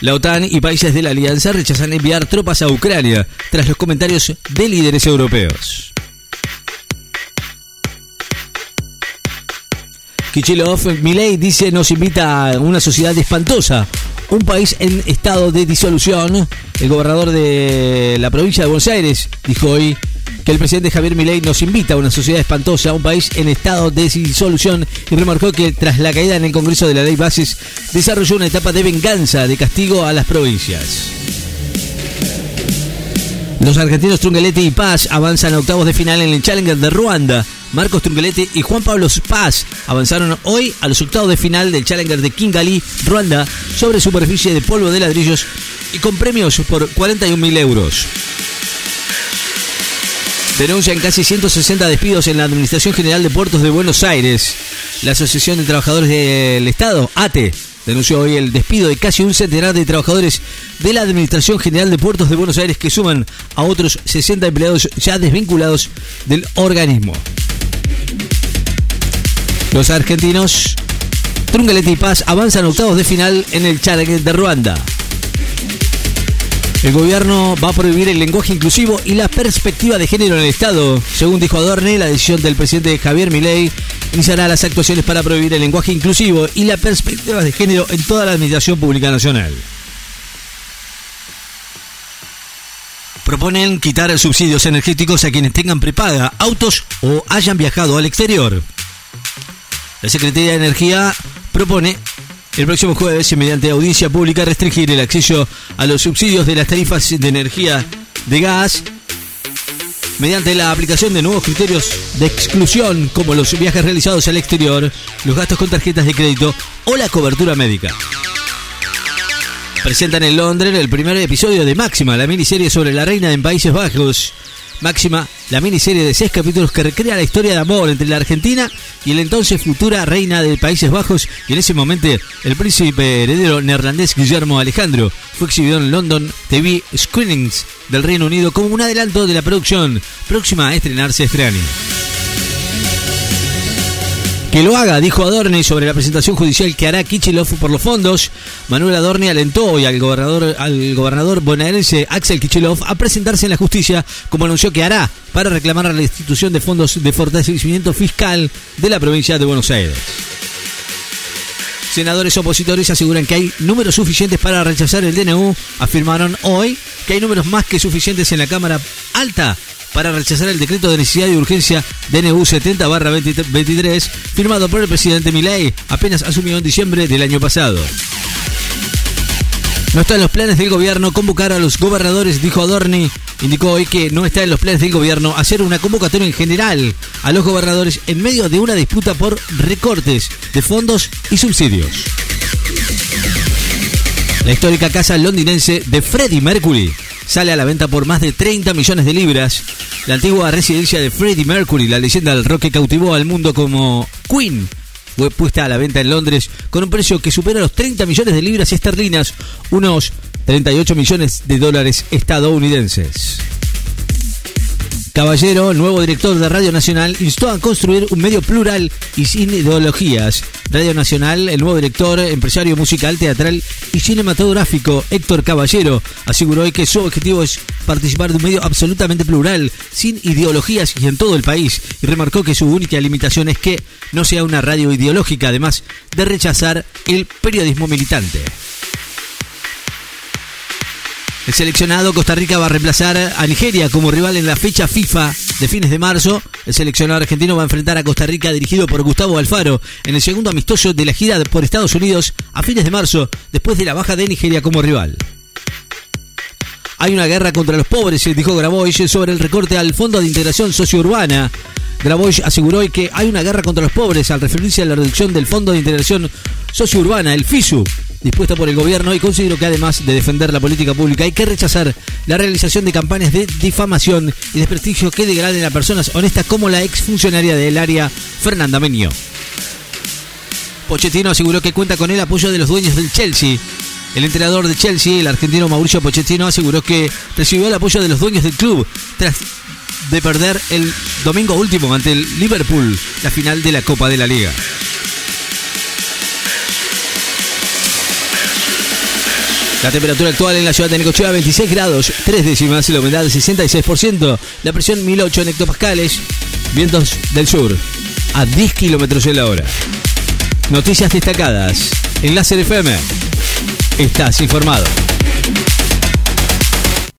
La OTAN y países de la alianza rechazan enviar tropas a Ucrania tras los comentarios de líderes europeos. Kichilov, Milei dice nos invita a una sociedad espantosa, un país en estado de disolución. El gobernador de la provincia de Buenos Aires dijo hoy el presidente Javier Milei nos invita a una sociedad espantosa, un país en estado de disolución y remarcó que tras la caída en el Congreso de la Ley Bases desarrolló una etapa de venganza, de castigo a las provincias. Los argentinos Trungellete y Paz avanzan a octavos de final en el Challenger de Ruanda. Marcos Trungellete y Juan Pablo Paz avanzaron hoy a los octavos de final del Challenger de Kigali, Ruanda, sobre superficie de polvo de ladrillos y con premios por 41.000 euros. Denuncian casi 160 despidos en la Administración General de Puertos de Buenos Aires. La Asociación de Trabajadores del Estado, ATE, denunció hoy el despido de casi un centenar de trabajadores de la Administración General de Puertos de Buenos Aires que suman a otros 60 empleados ya desvinculados del organismo. Los argentinos Trungellete y Paz avanzan octavos de final en el Challenger de Ruanda. El gobierno va a prohibir el lenguaje inclusivo y la perspectiva de género en el Estado. Según dijo Adorne, la decisión del presidente Javier Milei iniciará las actuaciones para prohibir el lenguaje inclusivo y la perspectiva de género en toda la administración pública nacional. Proponen quitar subsidios energéticos a quienes tengan prepaga autos o hayan viajado al exterior. La Secretaría de Energía propone el próximo jueves, mediante audiencia pública, restringir el acceso a los subsidios de las tarifas de energía de gas mediante la aplicación de nuevos criterios de exclusión como los viajes realizados al exterior, los gastos con tarjetas de crédito o la cobertura médica. Presentan en Londres el primer episodio de Máxima, la miniserie sobre la reina en Países Bajos. Máxima, la miniserie de seis capítulos que recrea la historia de amor entre la Argentina y el entonces futura reina de Países Bajos y en ese momento el príncipe heredero neerlandés Guillermo Alejandro. Fue exhibido en London TV Screenings del Reino Unido como un adelanto de la producción próxima a estrenarse este año. Que lo haga, dijo Adorni sobre la presentación judicial que hará Kichilov por los fondos. Manuel Adorni alentó hoy al gobernador, al gobernador bonaerense Axel Kichilov a presentarse en la justicia, como anunció que hará, para reclamar a la institución de fondos de fortalecimiento fiscal de la provincia de Buenos Aires. Senadores opositores aseguran que hay números suficientes para rechazar el DNU. Afirmaron hoy que hay números más que suficientes en la Cámara Alta para rechazar el decreto de necesidad y urgencia DNU 70-23 firmado por el presidente Milei, apenas asumió en diciembre del año pasado. No está en los planes del gobierno convocar a los gobernadores, dijo Adorni. Indicó hoy que no está en los planes del gobierno hacer una convocatoria en general a los gobernadores en medio de una disputa por recortes de fondos y subsidios. La histórica casa londinense de Freddie Mercury sale a la venta por más de 30 millones de libras. La antigua residencia de Freddie Mercury, la leyenda del rock que cautivó al mundo como Queen, fue puesta a la venta en Londres con un precio que supera los 30 millones de libras esterlinas, unos 38 millones de dólares estadounidenses. Caballero, nuevo director de Radio Nacional, instó a construir un medio plural y sin ideologías. Radio Nacional, el nuevo director, empresario musical, teatral y cinematográfico, Héctor Caballero, aseguró hoy que su objetivo es participar de un medio absolutamente plural, sin ideologías y en todo el país, y remarcó que su única limitación es que no sea una radio ideológica, además de rechazar el periodismo militante. El seleccionado Costa Rica va a reemplazar a Nigeria como rival en la fecha FIFA de fines de marzo. El seleccionado argentino va a enfrentar a Costa Rica dirigido por Gustavo Alfaro en el segundo amistoso de la gira por Estados Unidos a fines de marzo, después de la baja de Nigeria como rival. Hay una guerra contra los pobres, dijo Grabois, sobre el recorte al Fondo de Integración Sociourbana. Grabois aseguró que hay una guerra contra los pobres al referirse a la reducción del Fondo de Integración Sociourbana, el FISU, dispuesta por el gobierno y considero que además de defender la política pública hay que rechazar la realización de campañas de difamación y desprestigio que degraden a personas honestas como la exfuncionaria del área Fernanda Menio. Pochettino aseguró que cuenta con el apoyo de los dueños del Chelsea. El entrenador de Chelsea, el argentino Mauricio Pochettino, aseguró que recibió el apoyo de los dueños del club tras de perder el domingo último ante el Liverpool la final de la Copa de la Liga. La temperatura actual en la ciudad de Necochea 26 grados, 3 décimas, la humedad 66%, la presión 1008 en hectopascales, vientos del sur a 10 kilómetros en la hora. Noticias destacadas en Láser FM. Estás informado.